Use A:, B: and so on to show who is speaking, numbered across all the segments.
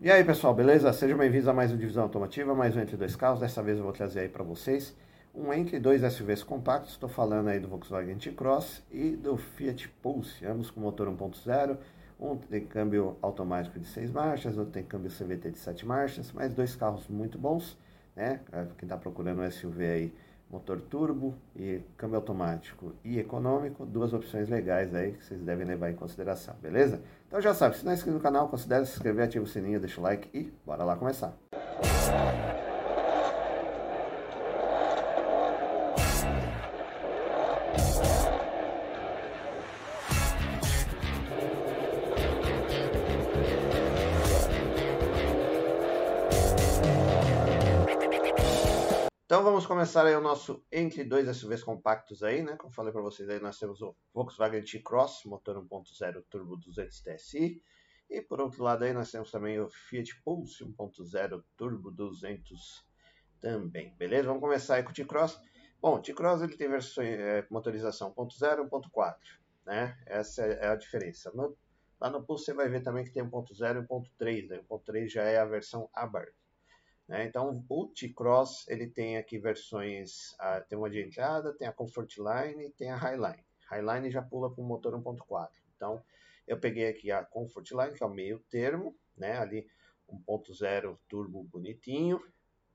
A: E aí pessoal, beleza? Sejam bem-vindos a mais um Divisão Automotiva, mais um Entre Dois Carros. Dessa vez eu vou trazer aí para vocês um Entre dois SUVs compactos. Estou falando aí do Volkswagen T-Cross e do Fiat Pulse, ambos com motor 1.0. Um tem câmbio automático de 6 marchas, outro tem câmbio CVT de 7 marchas, mas dois carros muito bons, né? Quem está procurando um SUV aí motor turbo e câmbio automático e econômico, duas opções legais aí que vocês devem levar em consideração, beleza? Então já sabe, se não é inscrito no canal, considere se inscrever, ativa o sininho, deixa o like e bora lá começar. Então vamos começar aí o nosso entre dois SUVs compactos aí, né? Como falei para vocês aí, nós temos o Volkswagen T-Cross, motor 1.0 turbo 200 TSI. E por outro lado aí nós temos também o Fiat Pulse 1.0 turbo 200 também, beleza? Vamos começar aí com o T-Cross. Bom, o T-Cross ele tem versões, é, motorização 1.0 e 1.4, né? Essa é a diferença. No, lá no Pulse você vai ver também que tem 1.0 e 1.3, né? 1.3 já é a versão aberta. Né? Então, o T-Cross ele tem aqui versões, ah, tem uma de entrada, tem a Comfort Line tem a Highline. Highline já pula para o motor 1.4. Então, eu peguei aqui a Comfort Line, que é o meio termo, né? ali 1.0 turbo bonitinho,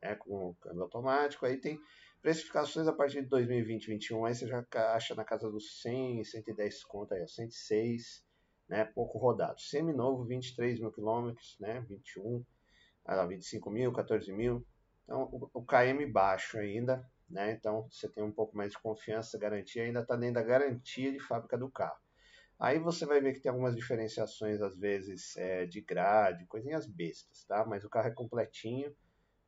A: né? com câmbio automático. Aí tem precificações a partir de 2020, 2021, aí você já acha na casa dos 100, 110 conto aí, 106, né? pouco rodado. Semi-novo, 23 mil quilômetros, né? 21 ah, 25 mil, 14 mil. Então, o, o KM baixo ainda, né? Então, você tem um pouco mais de confiança, garantia, ainda está dentro da garantia de fábrica do carro. Aí você vai ver que tem algumas diferenciações, às vezes, é, de grade, coisinhas bestas, tá? Mas o carro é completinho,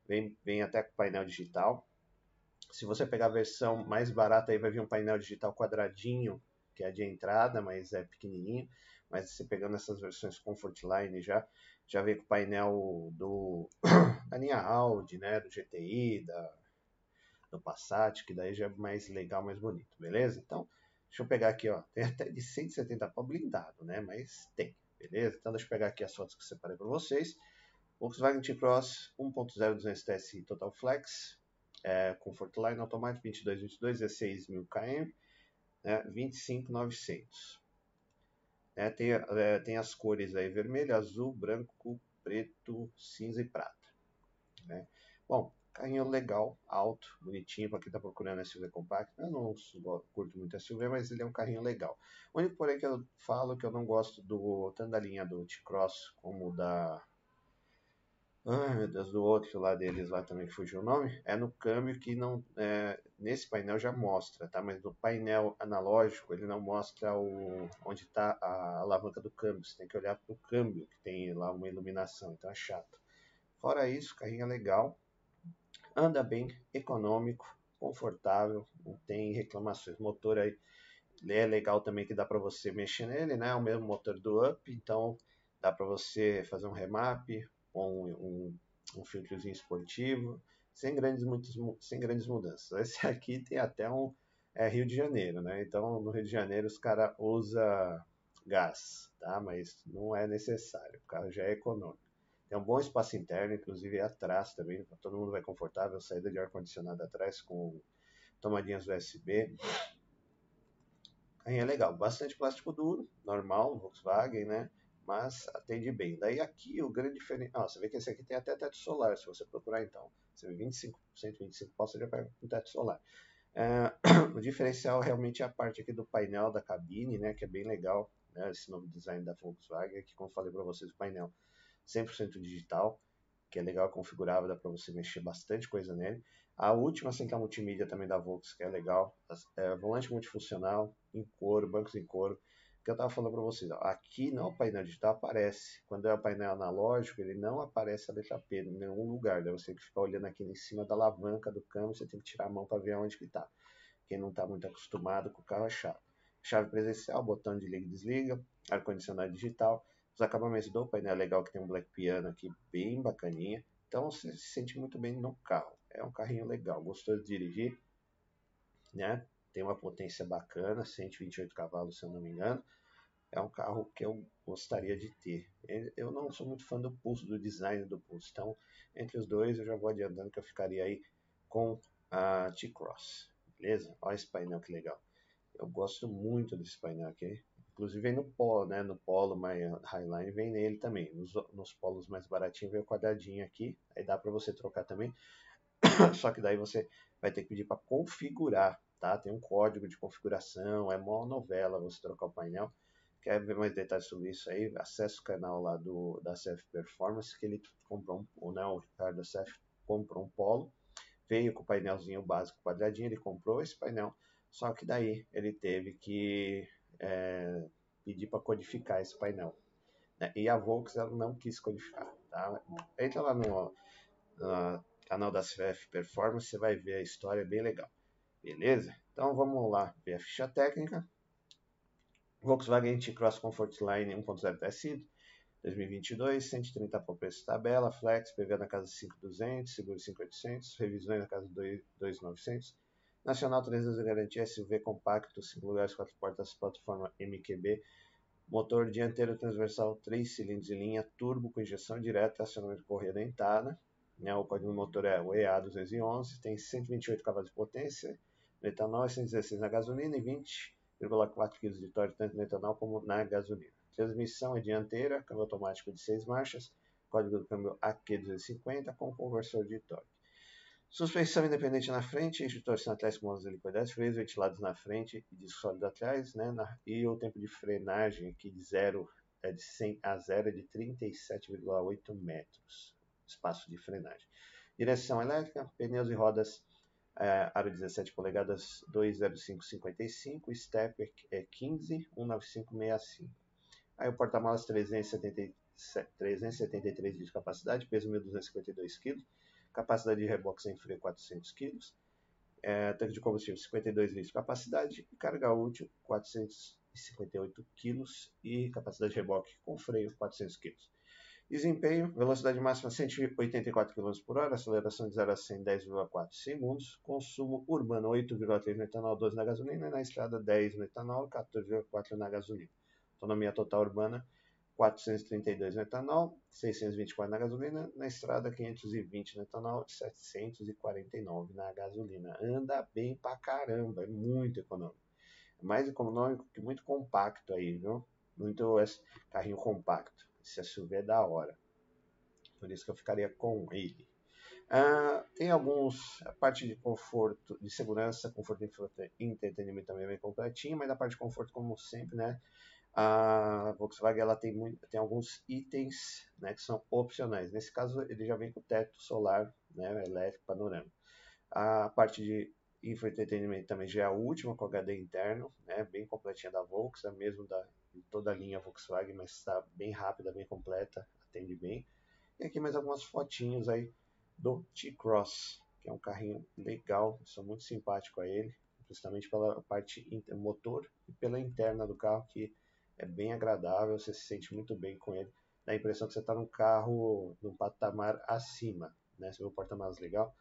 A: vem, vem até com painel digital. Se você pegar a versão mais barata, aí vai vir um painel digital quadradinho, que é de entrada, mas é pequenininho. Mas você pegando essas versões Comfort Line já, já veio com o painel do, da linha Audi, né, do GTI, da, do Passat, que daí já é mais legal, mais bonito, beleza? Então, deixa eu pegar aqui, ó, tem até de 170 para blindado, né, mas tem, beleza? Então, deixa eu pegar aqui as fotos que separei para vocês. Volkswagen T-Cross 1.0 200 TSI Total Flex, é, Comfort Line automático 2222, 16 mil km, né, 25,900. É, tem, é, tem as cores aí vermelho, azul, branco, preto, cinza e prata. Né? Bom, carrinho legal, alto, bonitinho para quem está procurando SUV compacto. Eu não curto muito SUV, mas ele é um carrinho legal. O único porém que eu falo que eu não gosto do tanto da linha do T-Cross como da Ai meu Deus, do outro lá deles lá também que fugiu o nome, é no câmbio que não. É, nesse painel já mostra, tá? Mas no painel analógico ele não mostra o, onde está a alavanca do câmbio. Você tem que olhar para o câmbio, que tem lá uma iluminação, então é chato. Fora isso, carrinho é legal, anda bem, econômico, confortável, não tem reclamações. Motor aí é legal também que dá para você mexer nele, né? É o mesmo motor do Up, então dá para você fazer um remap, com um, um filtrozinho esportivo, sem grandes, muitos, sem grandes mudanças. Esse aqui tem até um é, Rio de Janeiro, né? Então no Rio de Janeiro os caras usam gás, tá? Mas não é necessário, o carro já é econômico. Tem um bom espaço interno, inclusive atrás também, todo mundo vai confortável, saída de ar-condicionado atrás com tomadinhas USB. Aí é legal, bastante plástico duro, normal, Volkswagen, né? Mas atende bem. Daí aqui o grande diferencial, ah, você vê que esse aqui tem até teto solar, se você procurar então, você vê 25%, 25% você já pega com teto solar. É, o diferencial realmente é a parte aqui do painel da cabine, né, que é bem legal, né, esse novo design da Volkswagen, que como falei para vocês, o painel 100% digital, que é legal, configurável, dá para você mexer bastante coisa nele. A última central multimídia também da Volkswagen, que é legal, é, volante multifuncional, em couro, bancos em couro, que eu estava falando para vocês, aqui não o painel digital aparece. Quando é o painel analógico, ele não aparece a letra P em nenhum lugar. Daí você tem que ficar olhando aqui em cima da alavanca do câmbio, você tem que tirar a mão para ver onde que está. Quem não está muito acostumado com o carro é chato. Chave presencial, botão de liga e desliga, ar-condicionado digital. Os acabamentos do painel é legal que tem um black piano aqui bem bacaninha. Então você se sente muito bem no carro. É um carrinho legal, gostoso de dirigir, né? Tem uma potência bacana, 128 cavalos, se eu não me engano. é um carro que eu gostaria de ter. Eu não sou muito fã do Pulse, do design do Pulse, então entre os dois eu já vou adiantando que eu ficaria aí com a T-Cross, beleza? Olha esse painel que legal. Eu gosto muito desse painel aqui, inclusive vem no Polo, né? No Polo, mas Highline vem nele também. Nos, nos polos mais baratinhos vem o quadradinho aqui, aí dá para você trocar também. Só que daí você vai ter que pedir para configurar, tá? Tem um código de configuração, é mó novela você trocar o painel. Quer ver mais detalhes sobre isso aí? Acesse o canal lá do, da CF Performance, que ele comprou um, né, o Ricardo da CF comprou um Polo, veio com o painelzinho básico quadradinho, ele comprou esse painel, só que daí ele teve que é, pedir para codificar esse painel. Né? E a Volkswagen não quis codificar. Tá? Entra lá no, no canal da CF Performance, você vai ver a história, é bem legal. Beleza? Então vamos lá ver a ficha técnica. Volkswagen T-Cross Comfort Line 1.0 TSI 2022, 130 por preço tabela, Flex, PV na casa 5.200, seguro 5.800, revisões na casa 2.900, Nacional 3 anos de garantia, SUV compacto, 5 lugares, 4 portas, plataforma MQB, motor dianteiro transversal 3 cilindros em linha, turbo com injeção direta, acionamento correia dentada, né, o código do motor é o EA211, tem 128 cavalos de potência, no etanol 116 na gasolina e 20 0,4 kg de torque tanto no etanol como na gasolina. Transmissão é dianteira, câmbio automático de 6 marchas, código do câmbio AQ250 com conversor de torque. Suspensão independente na frente, eixo de torção atrás com molas de liquidez, freios ventilados na frente e disco sólido atrás, né? Na, e o tempo de frenagem aqui de 0 é de 100 a 0 é de 37,8 metros. Espaço de frenagem. Direção elétrica, pneus e rodas é, aro 17 polegadas 20555, step é 15 19565. Aí o porta-malas 373 de capacidade, peso 1.252 kg, capacidade de reboque sem freio 400 kg, é, tanque de combustível 52 litros de capacidade carga útil 458 kg e capacidade de reboque com freio 400 kg. Desempenho, velocidade máxima 184 km por hora, aceleração de 0 a 100 10,4 segundos, consumo urbano 8,3 no etanol, 12 na gasolina, e na estrada 10 no etanol, 14,4 na gasolina. Autonomia total urbana 432 no etanol, 624 na gasolina, na estrada 520 no etanol, 749 na gasolina. Anda bem pra caramba, é muito econômico. É mais econômico que muito compacto aí, viu? Muito carrinho compacto. Esse SUV é da hora. Por isso que eu ficaria com ele. Ah, tem alguns, a parte de conforto, de segurança, conforto e entretenimento também é bem completinho, mas a parte de conforto, como sempre, né? A Volkswagen ela tem, muito, tem alguns itens né, que são opcionais. Nesse caso, ele já vem com teto solar, né, elétrico, panorâmico. A parte de infoentretenimento também já é a última com HD interno, né, bem completinha da Volkswagen, mesmo da, toda a linha Volkswagen, mas está bem rápida, bem completa, atende bem. E aqui mais algumas fotinhos aí do T-Cross, que é um carrinho legal, sou muito simpático a ele, principalmente pela parte motor e pela interna do carro, que é bem agradável, você se sente muito bem com ele. Dá a impressão que você está num carro num patamar acima, né? Você vê o porta-malas legal,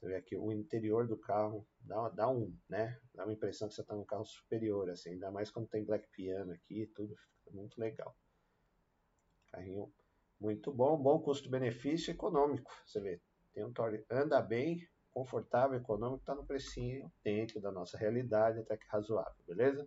A: você vê aqui o interior do carro, dá, dá um, né? Dá uma impressão que você está num carro superior, assim, ainda mais quando tem black piano aqui, tudo fica muito legal. Carrinho muito bom, bom custo-benefício econômico. Você vê, tem um torque, anda bem, confortável, econômico, está no precinho dentro da nossa realidade, até que razoável, beleza?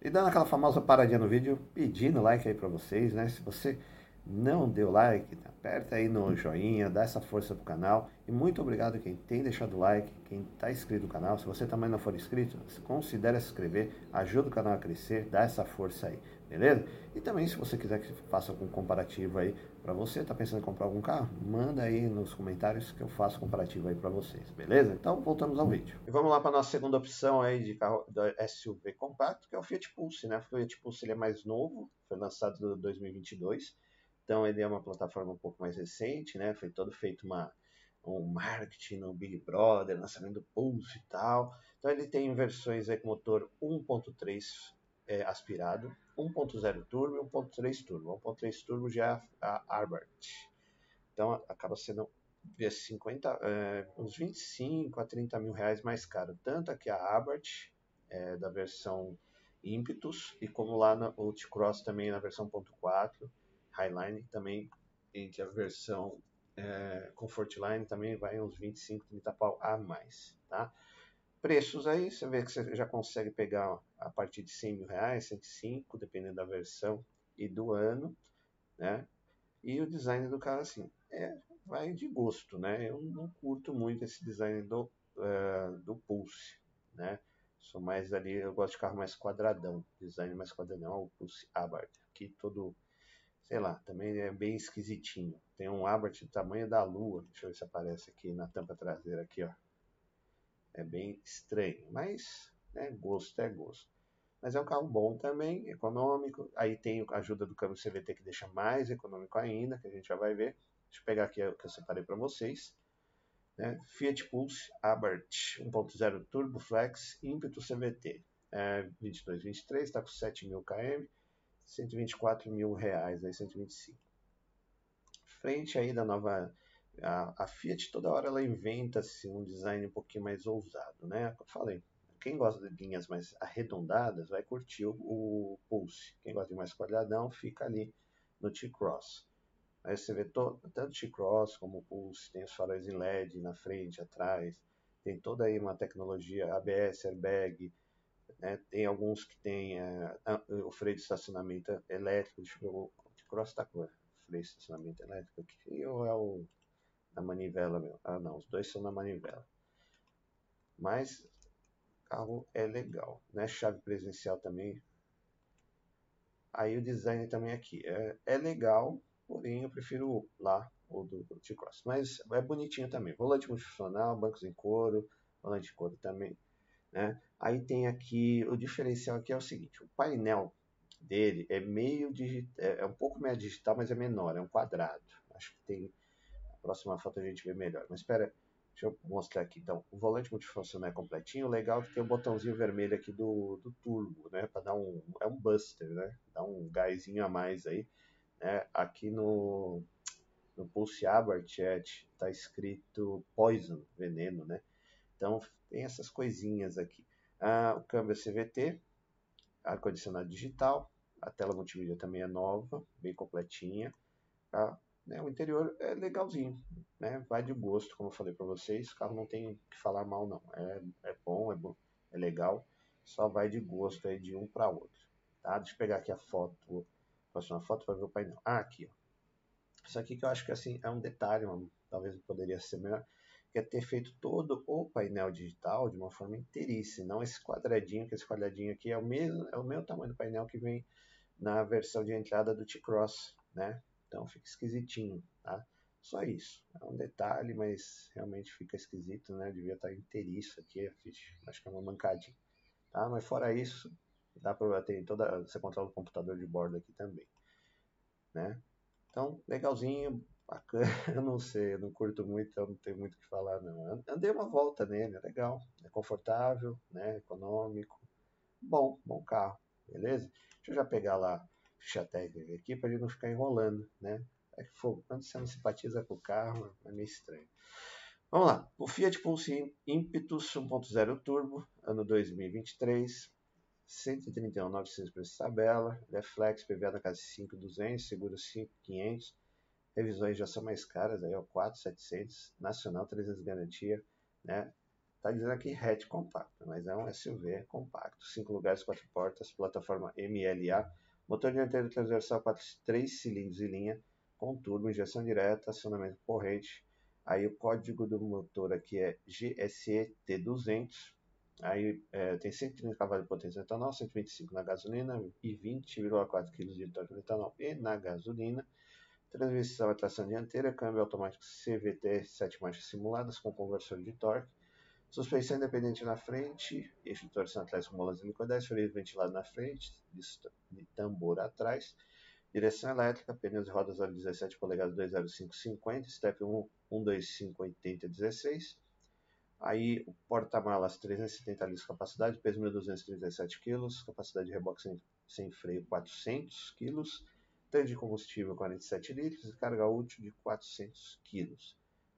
A: E dando aquela famosa paradinha no vídeo, pedindo like aí para vocês, né? Se você não deu like, aperta aí no joinha, dá essa força pro canal. E muito obrigado quem tem deixado like, quem está inscrito no canal. Se você também não for inscrito, considere se inscrever, ajuda o canal a crescer, dá essa força aí, beleza? E também se você quiser que faça algum comparativo aí para você, está pensando em comprar algum carro, manda aí nos comentários que eu faço comparativo aí para vocês, beleza? Então voltamos ao vídeo. E vamos lá para nossa segunda opção aí de carro da SUV compacto, que é o Fiat Pulse, né? O Fiat Pulse ele é mais novo, foi lançado em 2022 então ele é uma plataforma um pouco mais recente, né? Foi todo feito uma, um marketing no Big Brother, lançamento do Pulse e tal. Então ele tem versões aí com motor 1.3 é, aspirado, 1.0 turbo e 1.3 turbo. 1.3 turbo já é a Arbart. Então acaba sendo 50, é, uns 25 a 30 mil reais mais caro. Tanto aqui a Abarth, é, da versão Impetus e como lá no T-Cross também na versão 1.4 Highline também entre a versão é, Comfortline também vai uns 25, 30 pau a mais, tá? Preços aí, você vê que você já consegue pegar a partir de 100 mil reais, 105, dependendo da versão e do ano, né? E o design do carro, assim, é, vai de gosto, né? Eu não curto muito esse design do, uh, do Pulse, né? Sou mais ali, eu gosto de carro mais quadradão, design mais quadradão, o Pulse Abarth, aqui todo, sei lá, também é bem esquisitinho. Tem um Abarth do tamanho da lua, deixa eu ver se aparece aqui na tampa traseira aqui, ó. É bem estranho, mas né, gosto é gosto. Mas é um carro bom também, econômico. Aí tem a ajuda do câmbio CVT que deixa mais econômico ainda, que a gente já vai ver. Deixa eu pegar aqui o que eu separei para vocês. Né? Fiat Pulse Abarth 1.0 Turbo Flex ímpeto CVT. É 22, 23, está com 7 mil km, 124 mil reais, aí 125. Frente aí da nova a, a, Fiat toda hora ela inventa assim, um design um pouquinho mais ousado, né? Eu falei, quem gosta de linhas mais arredondadas vai curtir o, o Pulse. Quem gosta de mais quadradão fica ali no T-Cross. Aí você vê todo, tanto T-Cross como o Pulse, tem os faróis em LED na frente, atrás, tem toda aí uma tecnologia ABS, airbag, né? tem alguns que tem é, o freio de estacionamento elétrico, deixa eu ver, o T-Cross está com freio de estacionamento elétrico aqui, ou é o da manivela meu? Ah não, os dois são na manivela. Mas carro é legal, né? Chave presencial também. Aí o design também aqui é, é legal, porém eu prefiro lá o do, T-Cross. Mas é bonitinho também. Volante multifuncional, bancos em couro, volante de couro também. Né? Aí tem aqui, o diferencial aqui é o seguinte, o painel dele é meio digital, é, é um pouco meio digital, mas é menor, é um quadrado. Acho que tem, a próxima foto a gente vê melhor. Mas espera, deixa eu mostrar aqui. Então, o volante multifuncional é completinho, legal é que tem o um botãozinho vermelho aqui do, do turbo, né? Para dar um, é um buster, né? Dá um gásinho a mais aí né? Aqui no, no Pulse Abarth está escrito Poison, veneno, né? Então tem essas coisinhas aqui. Ah, o câmbio é CVT, ar-condicionado digital, a tela multimídia também é nova, bem completinha. Tá? Né, o interior é legalzinho, né? vai de gosto, como eu falei para vocês. O carro não tem que falar mal, não. É, é bom, é bom, é legal, só vai de gosto aí de um para outro. Tá? Deixa eu pegar aqui a foto Próxima foto vai ver o painel. Ah, aqui. Ó. Isso aqui que eu acho que assim, é um detalhe, mano, talvez poderia ser melhor, que é ter feito todo o painel digital de uma forma inteiriça, não esse quadradinho, que esse quadradinho aqui é o mesmo, é o mesmo tamanho do painel que vem na versão de entrada do T-Cross, né? Então fica esquisitinho, tá? Só isso. É um detalhe, mas realmente fica esquisito, né? Devia estar inteiriço aqui, acho que é uma mancadinha. Tá? Mas fora isso, Dá para ter toda, você controla o computador de bordo aqui também, né? Então, legalzinho, bacana, eu não sei, eu não curto muito, então não tenho muito o que falar não. Andei uma volta nele, é legal, é confortável, né, econômico, bom, bom carro, beleza? Deixa eu já pegar lá ficha técnica aqui para ele não ficar enrolando, né? É que for, quando você não simpatiza com o carro, é meio estranho. Vamos lá, o Fiat Pulse Impetus 1.0 Turbo, ano 2023, 131,900 preço tabela, ele é flex, PVA na casa de 5,200, seguro 5,500, revisões já são mais caras, aí é o 4,700, nacional 300 garantia, né? Tá dizendo aqui hatch compacto, mas é um SUV compacto, 5 lugares, 4 portas, plataforma MLA, motor dianteiro transversal 4, 3 cilindros e linha, com turbo, injeção direta, acionamento corrente, aí o código do motor aqui é GSE T200, Aí é, tem 130 cavalos de potência no etanol, 125 na gasolina e 20,4 kg de torque no etanol e na gasolina. Transmissão e tração dianteira, câmbio automático CVT 7 marchas simuladas com conversor de torque. Suspensão independente na frente, eixo de torção atrás com molas helicoidais, freio ventilado na frente, de tambor atrás. Direção elétrica, pneus e rodas óleo 17 polegadas 20550, step 1, 125 80 16 Aí o porta-malas 370 litros de capacidade, peso 1.237 kg, capacidade de reboque sem, sem freio 400 kg, tanque de combustível 47 litros e carga útil de 400 kg.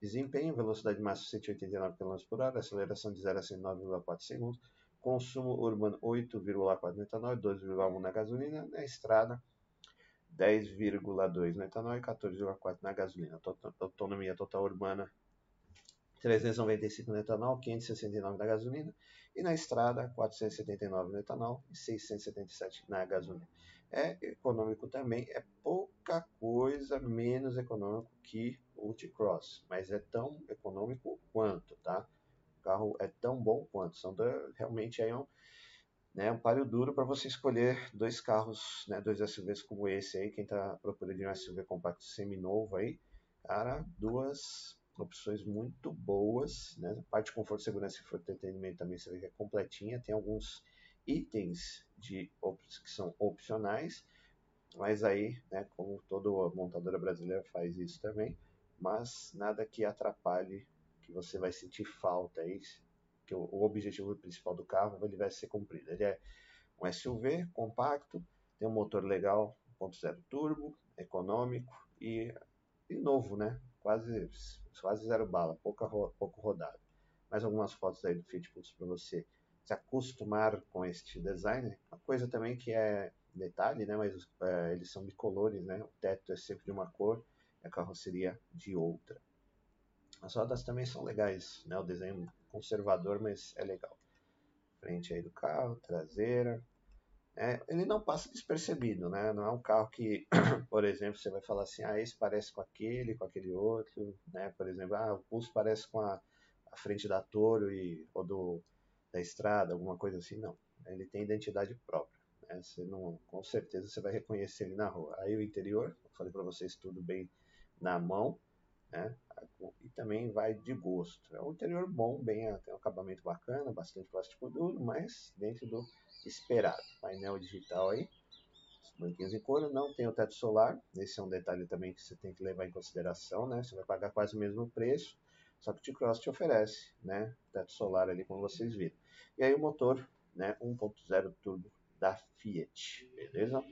A: Desempenho, velocidade máxima 189 km por hora, aceleração de 0 a 109,4 segundos, consumo urbano 8,4 no etanol, 2,1 na gasolina, na estrada 10,2 no etanol e 14,4 na gasolina. Autonomia total urbana 395 no etanol, 569 na gasolina e na estrada 479 no etanol e 677 na gasolina. É econômico também, é pouca coisa menos econômico que o T-Cross, mas é tão econômico quanto, tá? O carro é tão bom quanto. São realmente aí um, né, um páreo duro para você escolher dois carros, né, dois SUVs como esse aí, quem está procurando um SUV compacto semi-novo aí, cara, duas opções muito boas, né, parte de conforto, segurança e entretenimento também você vê que é completinha, tem alguns itens de que são opcionais, mas aí, né, como toda montadora brasileira faz isso também, mas nada que atrapalhe, que você vai sentir falta aí, que o, objetivo principal do carro ele vai ser cumprido. Ele é um SUV compacto, tem um motor legal, 1.0 turbo, econômico e, e, novo, né? Quase, quase zero bala, pouca, pouco rodado. Mais algumas fotos aí do Fiat para você se acostumar com este design. Uma coisa também que é detalhe, né? Mas é, eles são bicolores, né? O teto é sempre de uma cor a carroceria de outra. As rodas também são legais, né? O desenho conservador, mas é legal. Frente aí do carro, traseira. É, ele não passa despercebido, né? Não é um carro que, por exemplo, você vai falar assim, ah, esse parece com aquele, com aquele outro, né? Por exemplo, ah, o Pulse parece com a, a frente da Toro e, ou do, da estrada, alguma coisa assim, não. Ele tem identidade própria. Né? Você não, com certeza você vai reconhecer ele na rua. Aí o interior, eu falei para vocês tudo bem na mão, né? E também vai de gosto. É um interior bom, bem, tem um acabamento bacana, bastante plástico duro, mas dentro do esperado. Painel digital aí, os banquinhos em couro, não tem o teto solar. Esse é um detalhe também que você tem que levar em consideração, né? Você vai pagar quase o mesmo preço, só que o T-Cross te oferece, né? Teto solar ali, como vocês viram. E aí o motor, né? 1.0 turbo da Fiat, beleza?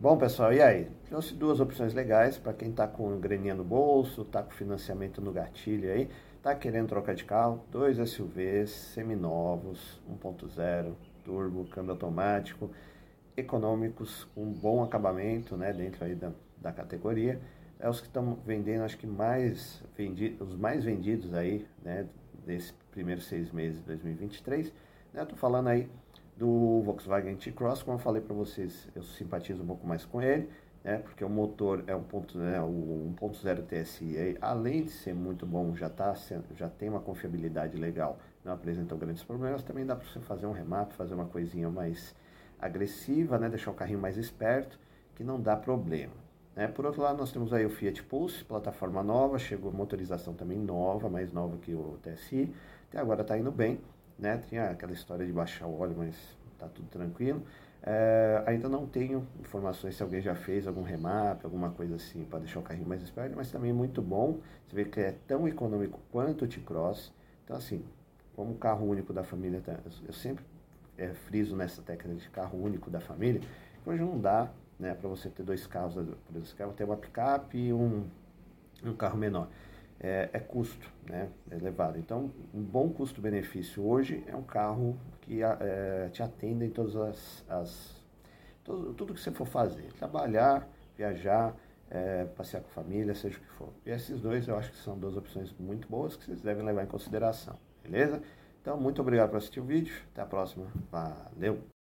A: Bom, pessoal, e aí? Trouxe duas opções legais para quem está com graninha no bolso, está com financiamento no gatilho aí, está querendo trocar de carro, dois SUVs seminovos, 1.0, turbo, câmbio automático, econômicos, com bom acabamento, né, dentro aí da, da categoria. É os que estão vendendo, acho que mais vendidos, os mais vendidos aí, né, desses primeiros seis meses de 2023. Né, tô falando aí do Volkswagen T-Cross, como eu falei para vocês, eu simpatizo um pouco mais com ele, né, porque o motor é um ponto, né, o 1.0 TSI, além de ser muito bom, já, tá, já tem uma confiabilidade legal, não apresentou grandes problemas, também dá para você fazer um remap, fazer uma coisinha mais agressiva, né, deixar o carrinho mais esperto, que não dá problema. Né. Por outro lado, nós temos aí o Fiat Pulse, plataforma nova, chegou motorização também nova, mais nova que o TSI, até agora está indo bem, né? Tinha aquela história de baixar o óleo, mas está tudo tranquilo. É, ainda não tenho informações se alguém já fez algum remap, alguma coisa assim, para deixar o carrinho mais esperto, mas também é muito bom. Você vê que é tão econômico quanto o T-Cross. Então, assim, como carro único da família, tá, eu sempre é, friso nessa técnica de carro único da família, hoje não dá né, para você ter dois carros, por exemplo, você quer ter uma picape e um, um carro menor é, é custo, né? É elevado. Então, um bom custo-benefício hoje é um carro que é, te atende em todas as, as tudo, que você for fazer, trabalhar, viajar, é, passear com família, seja o que for. E esses dois eu acho que são duas opções muito boas que vocês devem levar em consideração, beleza? Então, muito obrigado por assistir o vídeo, até a próxima, valeu!